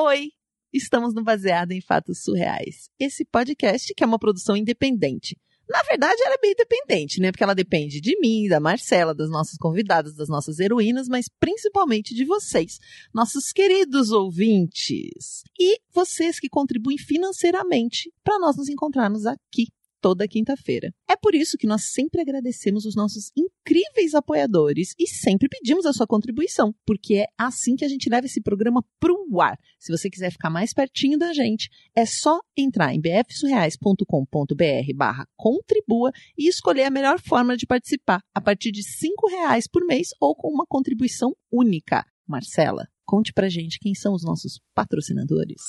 Oi! Estamos no Baseado em Fatos Surreais. Esse podcast que é uma produção independente. Na verdade, ela é bem independente, né? Porque ela depende de mim, da Marcela, das nossas convidadas, das nossas heroínas, mas principalmente de vocês, nossos queridos ouvintes. E vocês que contribuem financeiramente para nós nos encontrarmos aqui toda quinta-feira. É por isso que nós sempre agradecemos os nossos incríveis apoiadores e sempre pedimos a sua contribuição, porque é assim que a gente leva esse programa pro ar. Se você quiser ficar mais pertinho da gente, é só entrar em bfsurreais.com.br barra contribua e escolher a melhor forma de participar, a partir de cinco reais por mês ou com uma contribuição única. Marcela, conte pra gente quem são os nossos patrocinadores.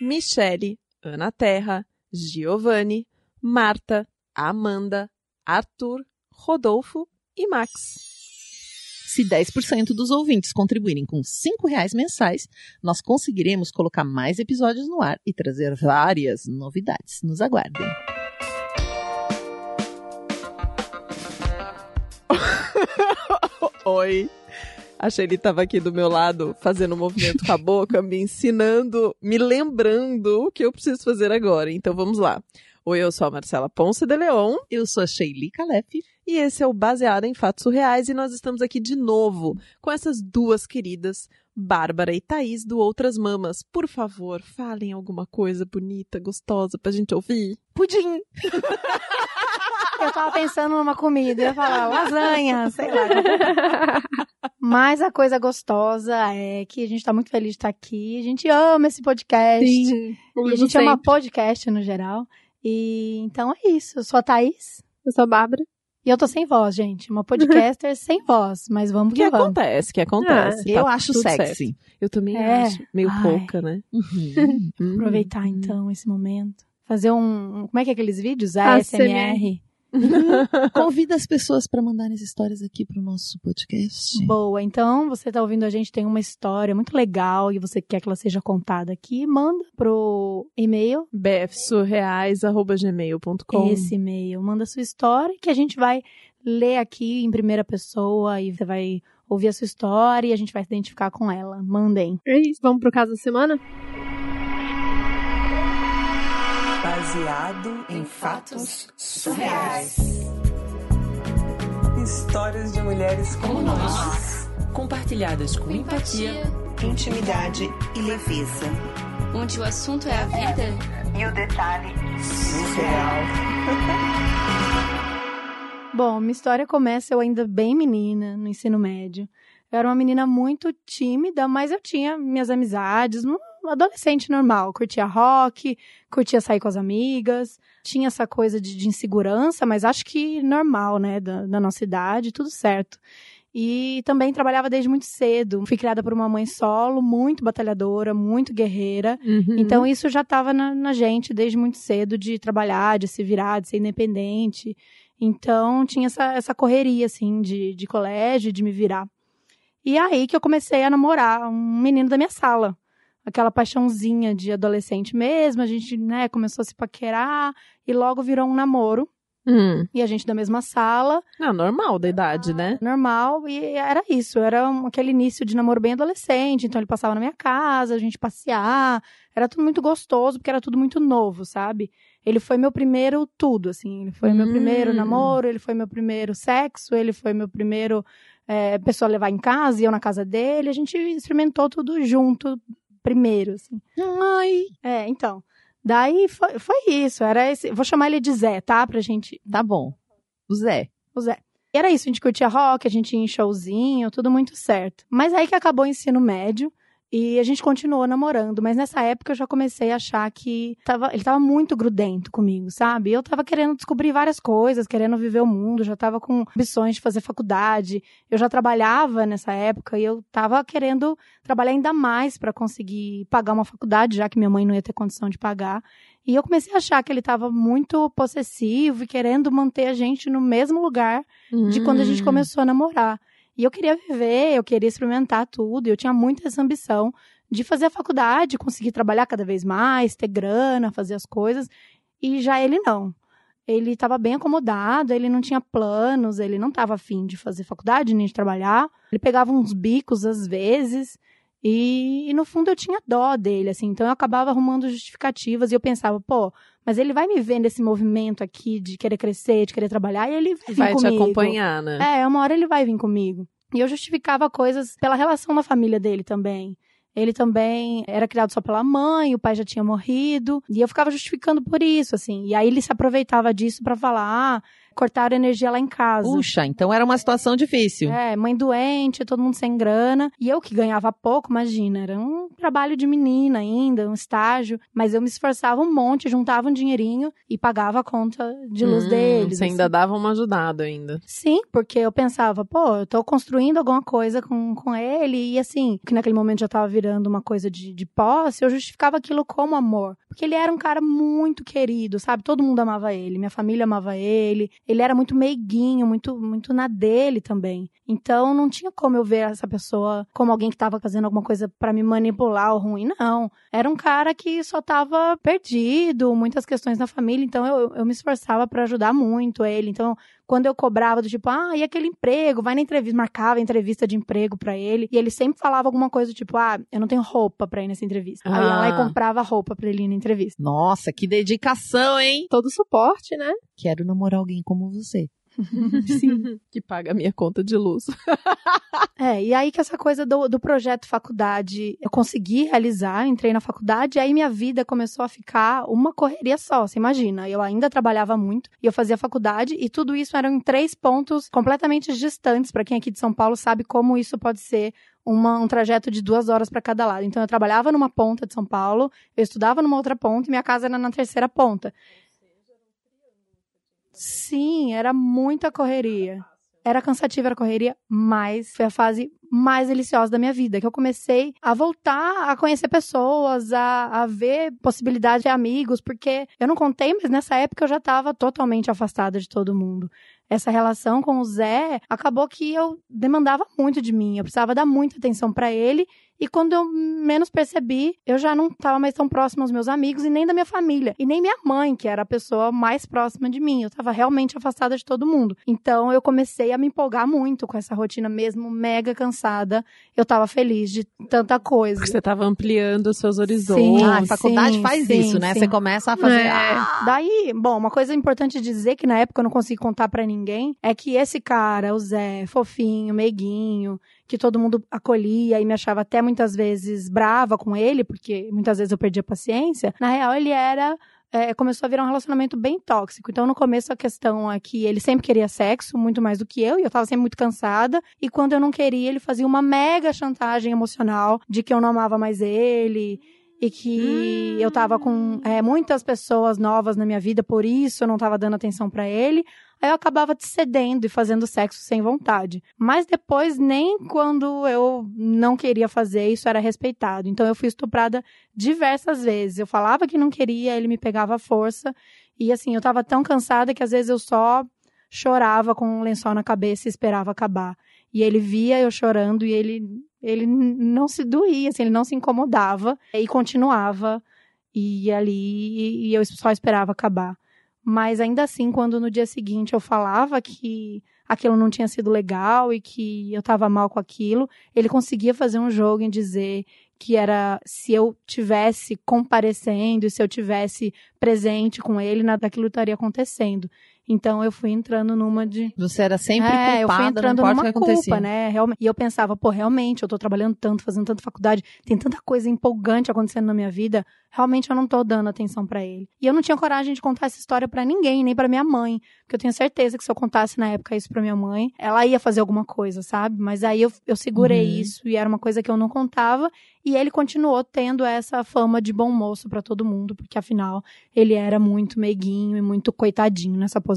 Michele, Ana Terra, Giovanni, Marta, Amanda, Arthur, Rodolfo e Max. Se 10% dos ouvintes contribuírem com R$ reais mensais, nós conseguiremos colocar mais episódios no ar e trazer várias novidades. Nos aguardem. Oi. A Shelly estava aqui do meu lado, fazendo um movimento com a boca, me ensinando, me lembrando o que eu preciso fazer agora. Então vamos lá. Oi, eu sou a Marcela Ponce de Leon. Eu sou a Sheili Calef. E esse é o Baseado em Fatos Surreais e nós estamos aqui de novo com essas duas queridas, Bárbara e Thaís, do Outras Mamas. Por favor, falem alguma coisa bonita, gostosa pra gente ouvir. Pudim! Eu tava pensando numa comida, eu ia falar lasanha, sei lá. Mas a coisa gostosa é que a gente tá muito feliz de estar aqui. A gente ama esse podcast. Sim, e a gente ama podcast no geral. E então é isso. Eu sou a Thaís. Eu sou a Bárbara. E eu tô sem voz, gente. Uma podcaster sem voz, mas vamos que que vamos. acontece, que acontece. Ah, eu acho tudo sexy. certo. Eu também É. acho. Meio Ai. pouca, né? Uhum. Hum. Aproveitar então esse momento. Fazer um. Como é que é aqueles vídeos? ASMR. ASMR. Convida as pessoas para mandarem as histórias aqui pro nosso podcast. Boa. Então, você tá ouvindo a gente, tem uma história muito legal e você quer que ela seja contada aqui, manda pro e-mail, bfsurreais.gmail.com esse e-mail. Manda a sua história que a gente vai ler aqui em primeira pessoa e você vai ouvir a sua história e a gente vai se identificar com ela. Mandem. É isso, vamos pro caso da semana? Baseado em fatos surreais. Histórias de mulheres como nós. compartilhadas com empatia, Intimidade e leveza. onde o assunto é a vida. E o detalhe surreal. Bom, minha história começa eu ainda bem menina, no ensino médio. Eu era uma menina muito tímida, mas eu tinha minhas amizades, um adolescente normal. Curtia rock, curtia sair com as amigas, tinha essa coisa de, de insegurança, mas acho que normal, né, da, da nossa idade, tudo certo. E também trabalhava desde muito cedo. Fui criada por uma mãe solo, muito batalhadora, muito guerreira. Uhum. Então isso já estava na, na gente desde muito cedo de trabalhar, de se virar, de ser independente. Então tinha essa, essa correria assim de, de colégio, de me virar. E aí que eu comecei a namorar um menino da minha sala. Aquela paixãozinha de adolescente mesmo, a gente, né, começou a se paquerar e logo virou um namoro. Hum. E a gente da mesma sala, Não, normal da idade, né? normal, e era isso, era um- aquele início de namoro bem adolescente, então ele passava na minha casa, a gente passear, era tudo muito gostoso, porque era tudo muito novo, sabe? Ele foi meu primeiro tudo, assim, ele foi meu Hum. primeiro namoro, ele foi meu primeiro sexo, ele foi meu primeiro é, pessoa a levar em casa, e eu na casa dele, a gente experimentou tudo junto primeiro, assim. Ai, É, então, daí foi, foi isso, era esse, vou chamar ele de Zé, tá? Pra gente tá bom. O Zé. o Zé. E era isso, a gente curtia rock, a gente ia em showzinho, tudo muito certo. Mas aí que acabou o ensino médio e a gente continuou namorando, mas nessa época eu já comecei a achar que tava, ele tava muito grudento comigo, sabe? Eu tava querendo descobrir várias coisas, querendo viver o mundo, já tava com ambições de fazer faculdade. Eu já trabalhava nessa época e eu tava querendo trabalhar ainda mais para conseguir pagar uma faculdade, já que minha mãe não ia ter condição de pagar. E eu comecei a achar que ele estava muito possessivo e querendo manter a gente no mesmo lugar de quando a gente Hum. começou a namorar. E eu queria viver, eu queria experimentar tudo, eu tinha muito essa ambição de fazer a faculdade, conseguir trabalhar cada vez mais, ter grana, fazer as coisas. E já ele não. Ele estava bem acomodado, ele não tinha planos, ele não estava afim de fazer faculdade nem de trabalhar. Ele pegava uns bicos às vezes. E, e, no fundo eu tinha dó dele, assim, então eu acabava arrumando justificativas e eu pensava, pô, mas ele vai me ver nesse movimento aqui de querer crescer, de querer trabalhar, e ele vai, vai vir te comigo. acompanhar, né? É, uma hora ele vai vir comigo. E eu justificava coisas pela relação da família dele também. Ele também era criado só pela mãe, o pai já tinha morrido, e eu ficava justificando por isso, assim. E aí ele se aproveitava disso para falar, ah, cortaram energia lá em casa. Puxa, então era uma situação difícil. É, mãe doente, todo mundo sem grana. E eu que ganhava pouco, imagina, era um trabalho de menina ainda, um estágio. Mas eu me esforçava um monte, juntava um dinheirinho e pagava a conta de luz Hum, deles. Você ainda assim. dava uma ajudada ainda. Sim, porque eu pensava, pô, eu tô construindo alguma coisa com, com ele, e assim, que naquele momento já tava virando uma coisa de, de posse, eu justificava aquilo como amor. Porque ele era um cara muito querido, sabe? Todo mundo amava ele, minha família amava ele, ele era muito meiguinho, muito, muito na dele também. Então não tinha como eu ver essa pessoa como alguém que tava fazendo alguma coisa pra me manipular ou ruim, não. Era um cara que só tava perdido, muitas questões na família, então eu, eu me esforçava pra ajudar muito ele. Então, quando eu cobrava do tipo, ah, e aquele emprego? Vai na entrevista, marcava entrevista de emprego pra ele, e ele sempre falava alguma coisa do tipo, ah, eu não tenho roupa pra ir nessa entrevista. Aí eu ia lá e Ah. comprava roupa pra ele ir na entrevista. Nossa, que dedicação, hein? Todo suporte, né? Quero namorar alguém como você. Sim. que paga a minha conta de luz. É, e aí que essa coisa do, do projeto faculdade eu consegui realizar, entrei na faculdade, e aí minha vida começou a ficar uma correria só, você imagina. Eu ainda trabalhava muito, e eu fazia faculdade, e tudo isso eram em três pontos completamente distantes, para quem é aqui de São Paulo sabe como isso pode ser uma- um trajeto de duas horas para cada lado. Então eu trabalhava numa ponta de São Paulo, eu estudava numa outra ponta, e minha casa era na terceira ponta. Sim, era muita correria. Era cansativa a correria, mas foi a fase mais deliciosa da minha vida, que eu comecei a voltar a conhecer pessoas, a, a ver possibilidade de amigos, porque eu não contei, mas nessa época eu já estava totalmente afastada de todo mundo. Essa relação com o Zé acabou que eu demandava muito de mim, eu precisava dar muita atenção para ele, e quando eu menos percebi, eu já não estava mais tão próxima aos meus amigos e nem da minha família, e nem minha mãe, que era a pessoa mais próxima de mim. Eu estava realmente afastada de todo mundo. Então eu comecei a me empolgar muito com essa rotina mesmo, mega cansada. Eu estava feliz de tanta coisa. Porque você tava ampliando os seus horizontes. Sim. Ah, a faculdade sim, faz sim, isso, né? sim. Você começa a fazer. É. Ah, Daí, bom, uma coisa importante dizer que na época eu não consegui contar pra ninguém é que esse cara, o Zé, fofinho, meiguinho, que todo mundo acolhia e me achava até muitas vezes brava com ele, porque muitas vezes eu perdia paciência. Na real, ele era é, começou a virar um relacionamento bem tóxico. Então, no começo, a questão é que ele sempre queria sexo, muito mais do que eu, e eu tava sempre muito cansada. E quando eu não queria, ele fazia uma mega chantagem emocional de que eu não amava mais ele. E que eu tava com é, muitas pessoas novas na minha vida, por isso eu não tava dando atenção pra ele. Aí eu acabava cedendo e fazendo sexo sem vontade. Mas depois, nem quando eu não queria fazer, isso era respeitado. Então eu fui estuprada diversas vezes. Eu falava que não queria, ele me pegava à força. E assim, eu tava tão cansada que às vezes eu só chorava com um lençol na cabeça e esperava acabar. E ele via eu chorando e ele, ele não se doía, assim, ele não se incomodava e continuava. E ali, e eu só esperava acabar. Mas ainda assim, quando no dia seguinte eu falava que aquilo não tinha sido legal e que eu estava mal com aquilo, ele conseguia fazer um jogo em dizer que era se eu tivesse comparecendo se eu tivesse presente com ele, nada daquilo estaria acontecendo. Então eu fui entrando numa de Você era sempre é, eu fui culpada, entrando não importa o numa que acontecia. culpa, né? Realmente. E eu pensava, pô, realmente, eu tô trabalhando tanto, fazendo tanta faculdade, tem tanta coisa empolgante acontecendo na minha vida, realmente eu não tô dando atenção pra ele. E eu não tinha coragem de contar essa história pra ninguém, nem pra minha mãe, porque eu tenho certeza que se eu contasse na época isso pra minha mãe, ela ia fazer alguma coisa, sabe? Mas aí eu, eu segurei Uhum. isso e era uma coisa que eu não contava, e ele continuou tendo essa fama de bom moço pra todo mundo, porque afinal ele era muito meiguinho e muito coitadinho nessa posição.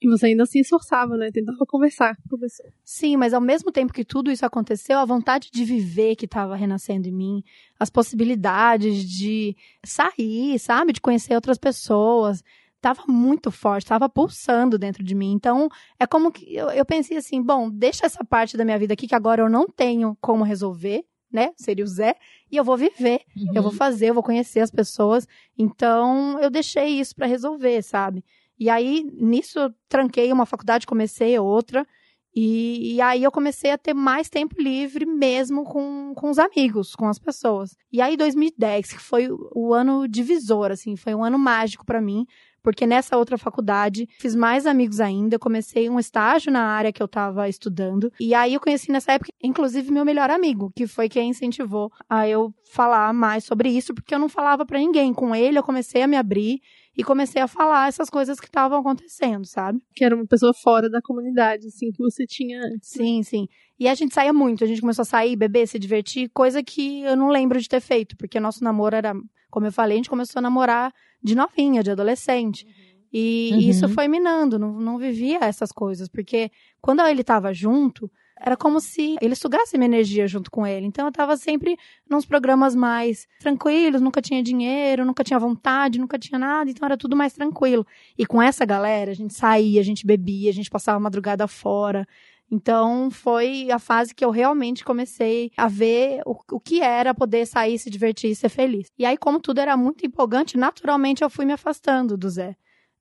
E você ainda se esforçava, né? Tentava conversar com a pessoa. Sim, mas ao mesmo tempo que tudo isso aconteceu, a vontade de viver que estava renascendo em mim, as possibilidades de sair, sabe, de conhecer outras pessoas, estava muito forte, estava pulsando dentro de mim. Então, é como que eu, eu pensei assim, bom, deixa essa parte da minha vida aqui que agora eu não tenho como resolver, né? Seria o Zé, e eu vou viver, Uhum. eu vou fazer, eu vou conhecer as pessoas. Então, eu deixei isso para resolver, sabe? E aí, nisso, eu tranquei uma faculdade, comecei outra. E, e aí eu comecei a ter mais tempo livre mesmo com, com os amigos, com as pessoas. E aí 2010, que foi o- ano divisor, assim, foi um ano mágico pra mim, porque nessa outra faculdade fiz mais amigos ainda, comecei um estágio na área que eu estava estudando, e aí eu conheci nessa época, inclusive, meu melhor amigo, que foi quem incentivou a eu falar mais sobre isso, porque eu não falava pra ninguém. Com ele eu comecei a me abrir e comecei a falar essas coisas que estavam acontecendo, sabe? Que era uma pessoa fora da comunidade, assim, que você tinha antes. Sim, sim. E a gente saía muito, a gente começou a sair, beber, se divertir, coisa que eu não lembro de ter feito, porque nosso namoro era, como eu falei, a gente começou a namorar de novinha, de adolescente. E Uhum. isso foi minando, não, não vivia essas coisas, porque quando ele tava junto, era como se ele sugasse minha energia junto com ele. Então eu tava sempre nos programas mais tranquilos, nunca tinha dinheiro, nunca tinha vontade, nunca tinha nada, então era tudo mais tranquilo. E com essa galera, a gente saía, a gente bebia, a gente passava a madrugada fora. Então foi a fase que eu realmente comecei a ver o, o que era poder sair, se divertir e ser feliz. E aí, como tudo era muito empolgante, naturalmente eu fui me afastando do Zé.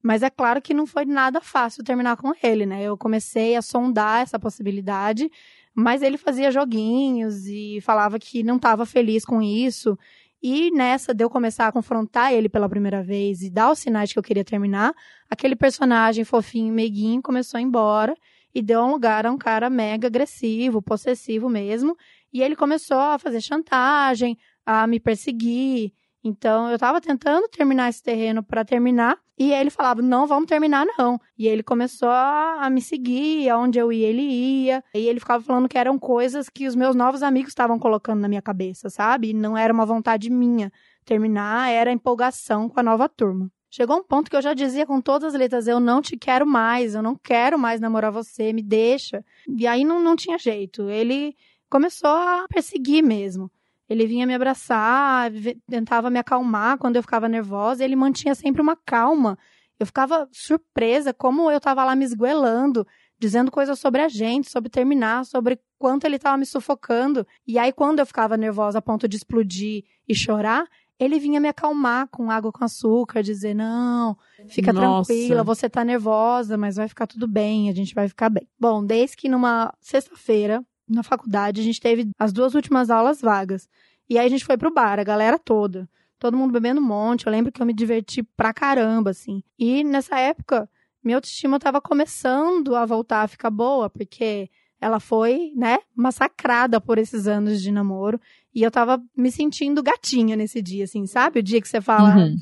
Mas é claro que não foi nada fácil terminar com ele, né? Eu comecei a sondar essa possibilidade, mas ele fazia joguinhos e falava que não estava feliz com isso. E nessa de eu começar a confrontar ele pela primeira vez e dar os sinais que eu queria terminar, aquele personagem fofinho, meiguinho, começou a ir embora e deu um lugar a um cara mega agressivo, possessivo mesmo. E ele começou a fazer chantagem, a me perseguir. Então eu tava tentando terminar esse terreno para terminar e ele falava: "Não, vamos terminar não". E ele começou a, a me seguir, aonde eu ia, ele ia. E ele ficava falando que eram coisas que os meus novos amigos estavam colocando na minha cabeça, sabe? E não era uma vontade minha terminar, era empolgação com a nova turma. Chegou um ponto que eu já dizia com todas as letras: eu não te quero mais, eu não quero mais namorar você, me deixa. E aí não, não tinha jeito. Ele começou a perseguir mesmo. Ele vinha me abraçar, tentava me acalmar quando eu ficava nervosa. Ele mantinha sempre uma calma. Eu ficava surpresa como eu estava lá me esguelando, dizendo coisas sobre a gente, sobre terminar, sobre quanto ele estava me sufocando. E aí, quando eu ficava nervosa a ponto de explodir e chorar, ele vinha me acalmar com água com açúcar, dizer: Não, fica Nossa. tranquila, você tá nervosa, mas vai ficar tudo bem, a gente vai ficar bem. Bom, desde que numa sexta-feira, na faculdade, a gente teve as duas últimas aulas vagas. E aí a gente foi pro bar, a galera toda. Todo mundo bebendo um monte. Eu lembro que eu me diverti pra caramba, assim. E nessa época, minha autoestima tava começando a voltar a ficar boa, porque ela foi, né, massacrada por esses anos de namoro. E eu tava me sentindo gatinha nesse dia, assim, sabe? O dia que você fala, Uhum.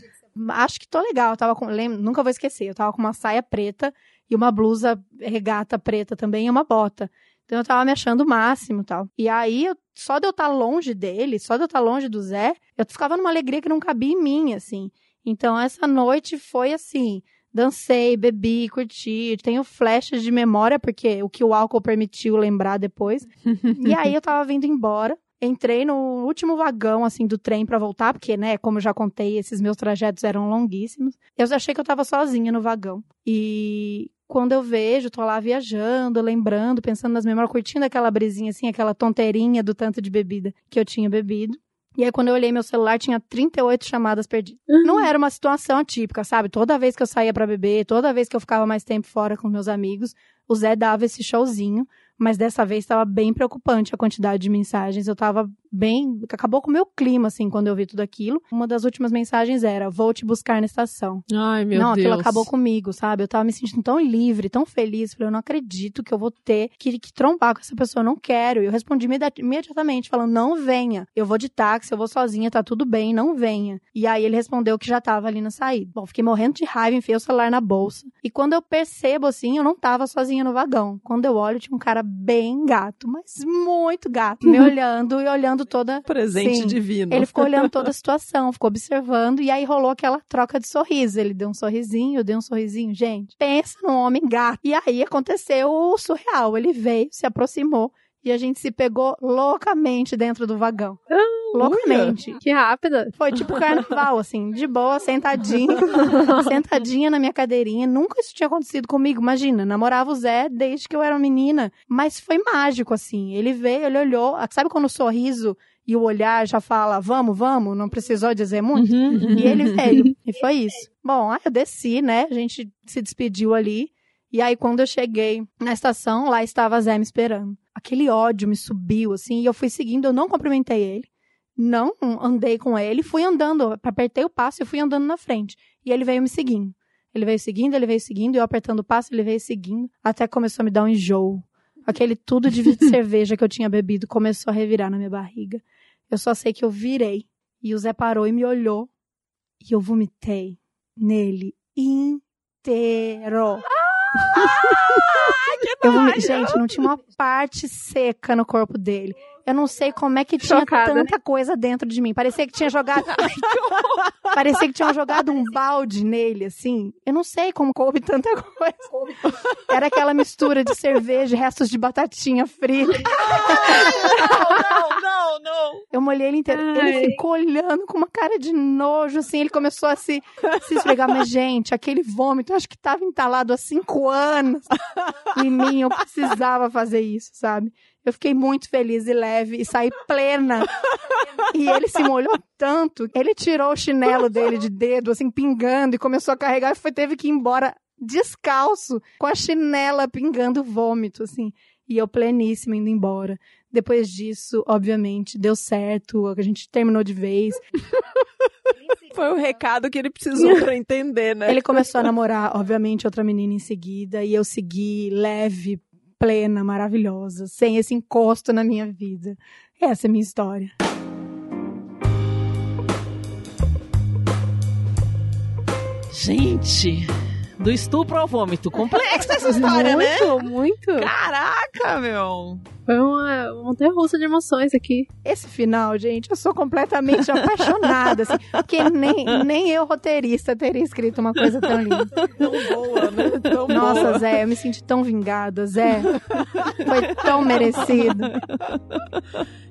acho que tô legal. Eu tava com, lembro, nunca vou esquecer. Eu tava com uma saia preta e uma blusa regata preta também e uma bota. Então eu tava me achando o máximo tal. E aí, eu- só de eu estar longe dele, só de eu estar longe do Zé, eu ficava numa alegria que não cabia em mim, assim. Então essa noite foi assim. Dancei, bebi, curti. Tenho flashes de memória, porque o que o álcool permitiu lembrar depois. e aí eu tava vindo embora. Entrei no último vagão, assim, do trem pra voltar, porque, né, como eu já contei, esses meus trajetos eram longuíssimos. Eu achei que eu tava sozinha no vagão. E quando eu vejo, tô lá viajando, lembrando, pensando nas memórias, curtindo aquela brisinha, assim, aquela tonteirinha do tanto de bebida que eu tinha bebido. E aí, quando eu olhei meu celular, tinha 38 chamadas perdidas. Não era uma situação atípica, sabe? Toda vez que eu saía pra beber, toda vez que eu ficava mais tempo fora com meus amigos, o Zé dava esse showzinho. Mas dessa vez estava bem preocupante a quantidade de mensagens. Eu tava bem. Acabou com o meu clima, assim, quando eu vi tudo aquilo. Uma das últimas mensagens era: Vou te buscar na estação. Ai, meu não, Deus. aquilo acabou comigo, sabe? Eu tava me sentindo tão livre, tão feliz. Falei, eu não acredito que eu vou ter que, que trombar com essa pessoa, eu não quero. E eu respondi imedi- imediatamente, falando, não venha. Eu vou de táxi, eu vou sozinha, tá tudo bem, não venha. E aí ele respondeu que já tava ali na saída. Bom, fiquei morrendo de raiva, enfiei o celular na bolsa. E quando eu percebo, assim, eu não tava sozinha no vagão. Quando eu olho, tinha um cara bem gato, mas muito gato, me olhando e olhando toda Presente Sim. divino. ele ficou olhando toda a situação, ficou observando, e aí rolou aquela troca de sorriso. Ele deu um sorrisinho, eu dei um sorrisinho. Gente, pensa num homem gato. E aí aconteceu o surreal. Ele veio, se aproximou, e a gente se pegou loucamente dentro do vagão. loucamente. Que rápida. Foi tipo carnaval, assim, de boa, sentadinha, sentadinha na minha cadeirinha. Nunca isso tinha acontecido comigo, imagina. Namorava o Zé desde que eu era menina. Mas foi mágico, assim. Ele veio, ele olhou. Sabe quando o sorriso e o olhar já fala, vamos, vamos, não precisou dizer muito? Uhum, uhum. E ele veio, e foi isso. Bom, aí eu desci, né? A gente se despediu ali. E aí, quando eu cheguei na estação, lá estava a Zé me esperando. Aquele ódio me subiu, assim, e eu fui seguindo, eu não cumprimentei ele. Não andei com ele, fui andando, apertei o passo e fui andando na frente. E ele veio me seguindo. Ele veio seguindo, ele veio seguindo, eu apertando o passo, ele veio seguindo, até começou a me dar um enjoo. Aquele tudo de cerveja que eu tinha bebido começou a revirar na minha barriga. Eu só sei que eu virei. E o Zé parou e me olhou. E eu vomitei nele inteiro. Eu vomi- Gente, não tinha uma parte seca no corpo dele. Eu não sei como é que tinha Chocada. tanta coisa dentro de mim. Parecia que tinha jogado. Parecia que tinham jogado um balde nele, assim. Eu não sei como coube tanta coisa. Era aquela mistura de cerveja, e restos de batatinha frita. Não, não, não. Eu molhei ele inteiro. Ai. Ele ficou olhando com uma cara de nojo, assim. Ele começou a se, se esfregar. Mas, gente, aquele vômito, eu acho que tava entalado há cinco anos em mim. Eu precisava fazer isso, sabe? Eu fiquei muito feliz e leve e saí plena. E ele se molhou tanto. Ele tirou o chinelo dele de dedo, assim, pingando, e começou a carregar e foi, teve que ir embora descalço, com a chinela pingando vômito, assim. E eu pleníssima indo embora. Depois disso, obviamente, deu certo, a gente terminou de vez. Foi o recado que ele precisou pra entender, né? Ele começou a namorar, obviamente, outra menina em seguida, e eu segui leve, plena, maravilhosa, sem esse encosto na minha vida. Essa é a minha história. Gente, do estupro ao vômito. Complexa essa história, né? muito, muito. Caraca, meu. Foi uma montanha russa de emoções aqui. Esse final, gente, eu sou completamente apaixonada, assim, porque nem, nem eu, roteirista, teria escrito uma coisa tão linda. Tão boa, né? Tão Nossa, boa. Zé, eu me senti tão vingada, Zé. Foi tão merecido.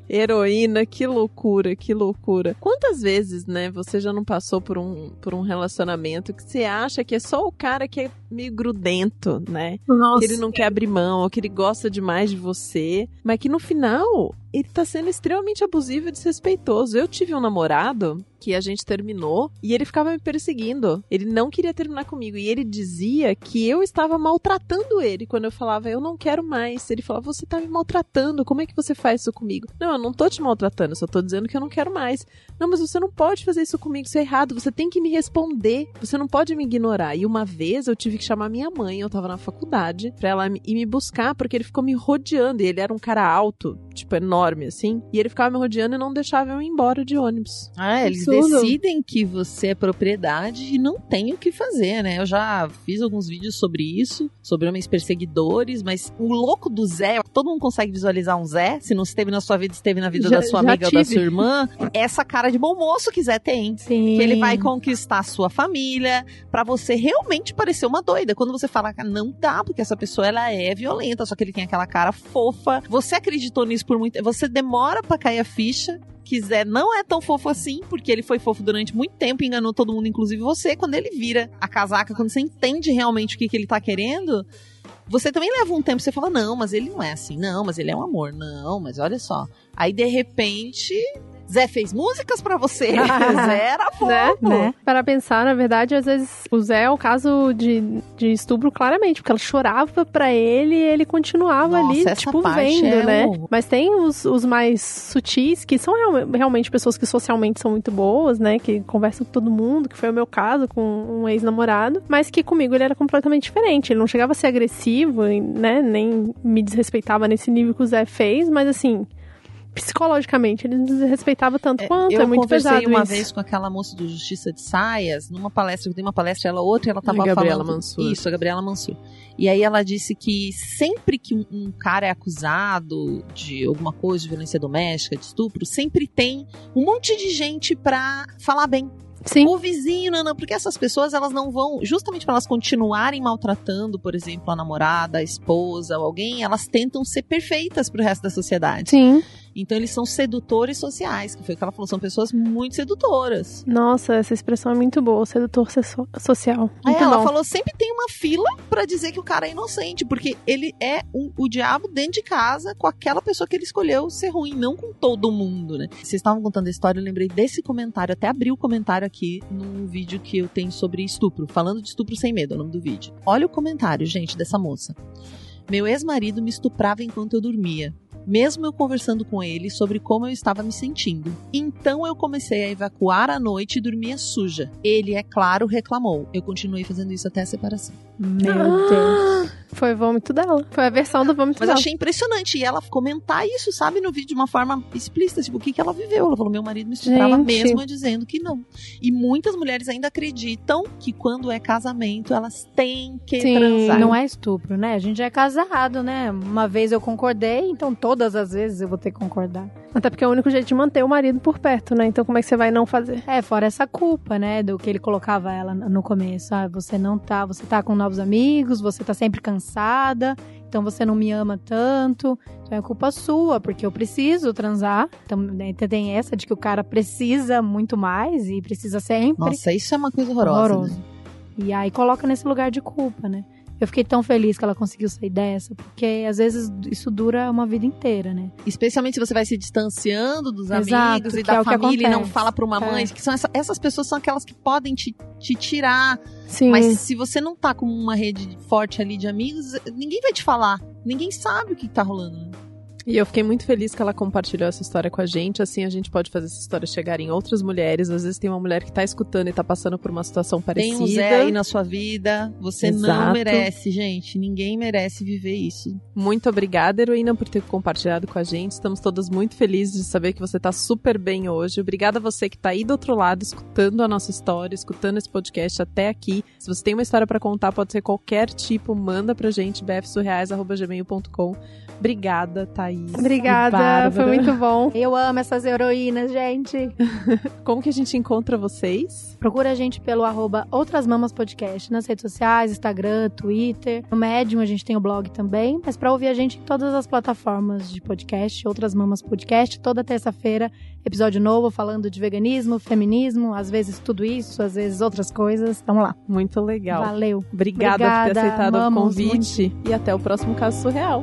Heroína, que loucura, que loucura. Quantas vezes, né, você já não passou por um, por um relacionamento que você acha que é só o cara que é meio grudento, né? Nossa. Que ele não quer abrir mão, ou que ele gosta demais de você, mas que no final ele tá sendo extremamente abusivo e desrespeitoso. Eu tive um namorado que a gente terminou e ele ficava me perseguindo. Ele não queria terminar comigo e ele dizia que eu estava maltratando ele quando eu falava eu não quero mais. Ele falava você tá me maltratando, como é que você faz isso comigo? Não, eu não tô te maltratando, eu só tô dizendo que eu não quero mais. Não, mas você não pode fazer isso comigo, isso é errado. Você tem que me responder. Você não pode me ignorar. E uma vez eu tive que chamar minha mãe, eu tava na faculdade, pra ela ir me buscar, porque ele ficou me rodeando. E ele era um cara alto, tipo, enorme, assim. E ele ficava me rodeando e não deixava eu ir embora de ônibus. Ah, eles Absurdo. decidem que você é propriedade e não tem o que fazer, né? Eu já fiz alguns vídeos sobre isso, sobre homens perseguidores, mas o louco do Zé, todo mundo consegue visualizar um Zé, se não esteve na sua vida, esteve na vida Já- da sua amiga ou da tive. sua irmã, essa cara de bom moço que Zé tem. Sim. Que ele vai conquistar a sua família pra você realmente parecer uma doida. Quando você fala que não dá, porque essa pessoa ela é violenta, só que ele tem aquela cara fofa. Você acreditou nisso por muito Você demora pra cair a ficha. Zé não é tão fofo assim, porque ele foi fofo durante muito tempo, enganou todo mundo, inclusive você. Quando ele vira a casaca, quando você entende realmente o que, que ele tá querendo, você também leva um tempo, você fala, não, mas ele não é assim, não, mas ele é um amor, não, mas olha só. Aí, de repente, Zé fez músicas pra você. Zé era fofo. Né? Né? Para pensar, na verdade, às vezes o Zé é um caso de, de estupro claramente, porque ela chorava pra ele e ele continuava Nossa, ali, tipo, vendo, é né? o- Mas tem os, os mais sutis, que são real- realmente pessoas que socialmente são muito boas, né? Que conversam com todo mundo, que foi o meu caso com um ex-namorado, mas que comigo ele era completamente diferente. Ele não chegava a ser agressivo, né? Nem me desrespeitava nesse nível que o Zé fez, mas assim. Psicologicamente, ele me desrespeitava tanto É, quanto. eu é muito conversei pesado uma isso. vez com aquela moça do Justiça de Saias, numa palestra, eu dei uma palestra, ela outra, e ela tava A Gabriela falando... Mansur. Isso, a Gabriela Mansur. E aí ela disse que sempre que um, um cara é acusado de alguma coisa, de violência doméstica, de estupro, sempre tem um monte de gente pra falar bem. Sim. O vizinho, não, não, porque essas pessoas elas não vão, justamente para elas continuarem maltratando, por exemplo, a namorada, a esposa ou alguém, elas tentam ser perfeitas pro resto da sociedade. Sim. Então eles são sedutores sociais, que foi o que ela falou, são pessoas muito sedutoras. Nossa, essa expressão é muito boa, sedutor so- social. Muito ela bom. falou, sempre tem uma fila pra dizer que o cara é inocente, porque ele é um- o diabo dentro de casa com aquela pessoa que ele escolheu ser ruim, não com todo mundo, né? Vocês estavam contando a história, eu lembrei desse comentário, até abri o comentário aqui num vídeo que eu tenho sobre estupro, falando de estupro sem medo, é o nome do vídeo. Olha o comentário, gente, dessa moça. Meu ex-marido me estuprava enquanto eu dormia. Mesmo eu conversando com ele sobre como eu estava me sentindo. Então eu comecei a evacuar à noite e dormia suja. Ele, é claro, reclamou. Eu continuei fazendo isso até a separação. Meu Deus. Ah, Foi vômito dela. Foi a versão do vômito Mas dela. achei impressionante. E ela comentar isso, sabe, no vídeo de uma forma explícita, tipo, o que, que ela viveu. Ela falou: meu marido me estuprava Gente. mesmo dizendo que não. E muitas mulheres ainda acreditam que quando é casamento, elas têm que Sim, transar. Não é estupro, né? A gente já é casado, né? Uma vez eu concordei, então todas as vezes eu vou ter que concordar. Até porque é o único jeito de manter o marido por perto, né? Então como é que você vai não fazer? É, fora essa culpa, né? Do que ele colocava ela no começo. Ah, você não tá, você tá com novos amigos, você tá sempre cansada, então você não me ama tanto. Então é culpa sua, porque eu preciso transar. Então né, tem essa de que o cara precisa muito mais e precisa sempre. Nossa, isso é uma coisa horrorosa. Horroroso. né? E aí coloca nesse lugar de culpa, né? Eu fiquei tão feliz que ela conseguiu sair dessa, porque às vezes isso dura uma vida inteira, né? Especialmente se você vai se distanciando dos Exato, amigos e da é família e não fala pra uma mãe. É. Que são essa- essas pessoas são aquelas que podem te, te tirar Sim. Mas se você não tá com uma rede forte ali de amigos, ninguém vai te falar. Ninguém sabe o que tá rolando. E eu fiquei muito feliz que ela compartilhou essa história com a gente. Assim a gente pode fazer essa história chegar em outras mulheres. Às vezes tem uma mulher que tá escutando e tá passando por uma situação parecida. Tem um Zé aí na sua vida. Você não Exato. merece, gente. Ninguém merece viver isso. Muito obrigada, heroína, por ter compartilhado com a gente. Estamos todas muito felizes de saber que você tá super bem hoje. Obrigada a você que tá aí do outro lado, escutando a nossa história, escutando esse podcast até aqui. Se você tem uma história pra contar, pode ser qualquer tipo, manda pra gente, bfsurreais.gmail.com. Obrigada, Thaís. Obrigada, E foi muito bom. Eu amo essas heroínas, gente. Como que a gente encontra vocês? Procura a gente pelo arroba Outras Mamas Podcast nas redes sociais, Instagram, Twitter. No Medium a gente tem o blog também. Mas pra ouvir a gente em todas as plataformas de podcast, Outras Mamas Podcast, toda terça-feira, episódio novo falando de veganismo, feminismo, às vezes tudo isso, às vezes outras coisas. Vamos lá. Muito legal. Valeu. Obrigada, por ter Obrigada, aceitado o convite. E até o próximo caso surreal.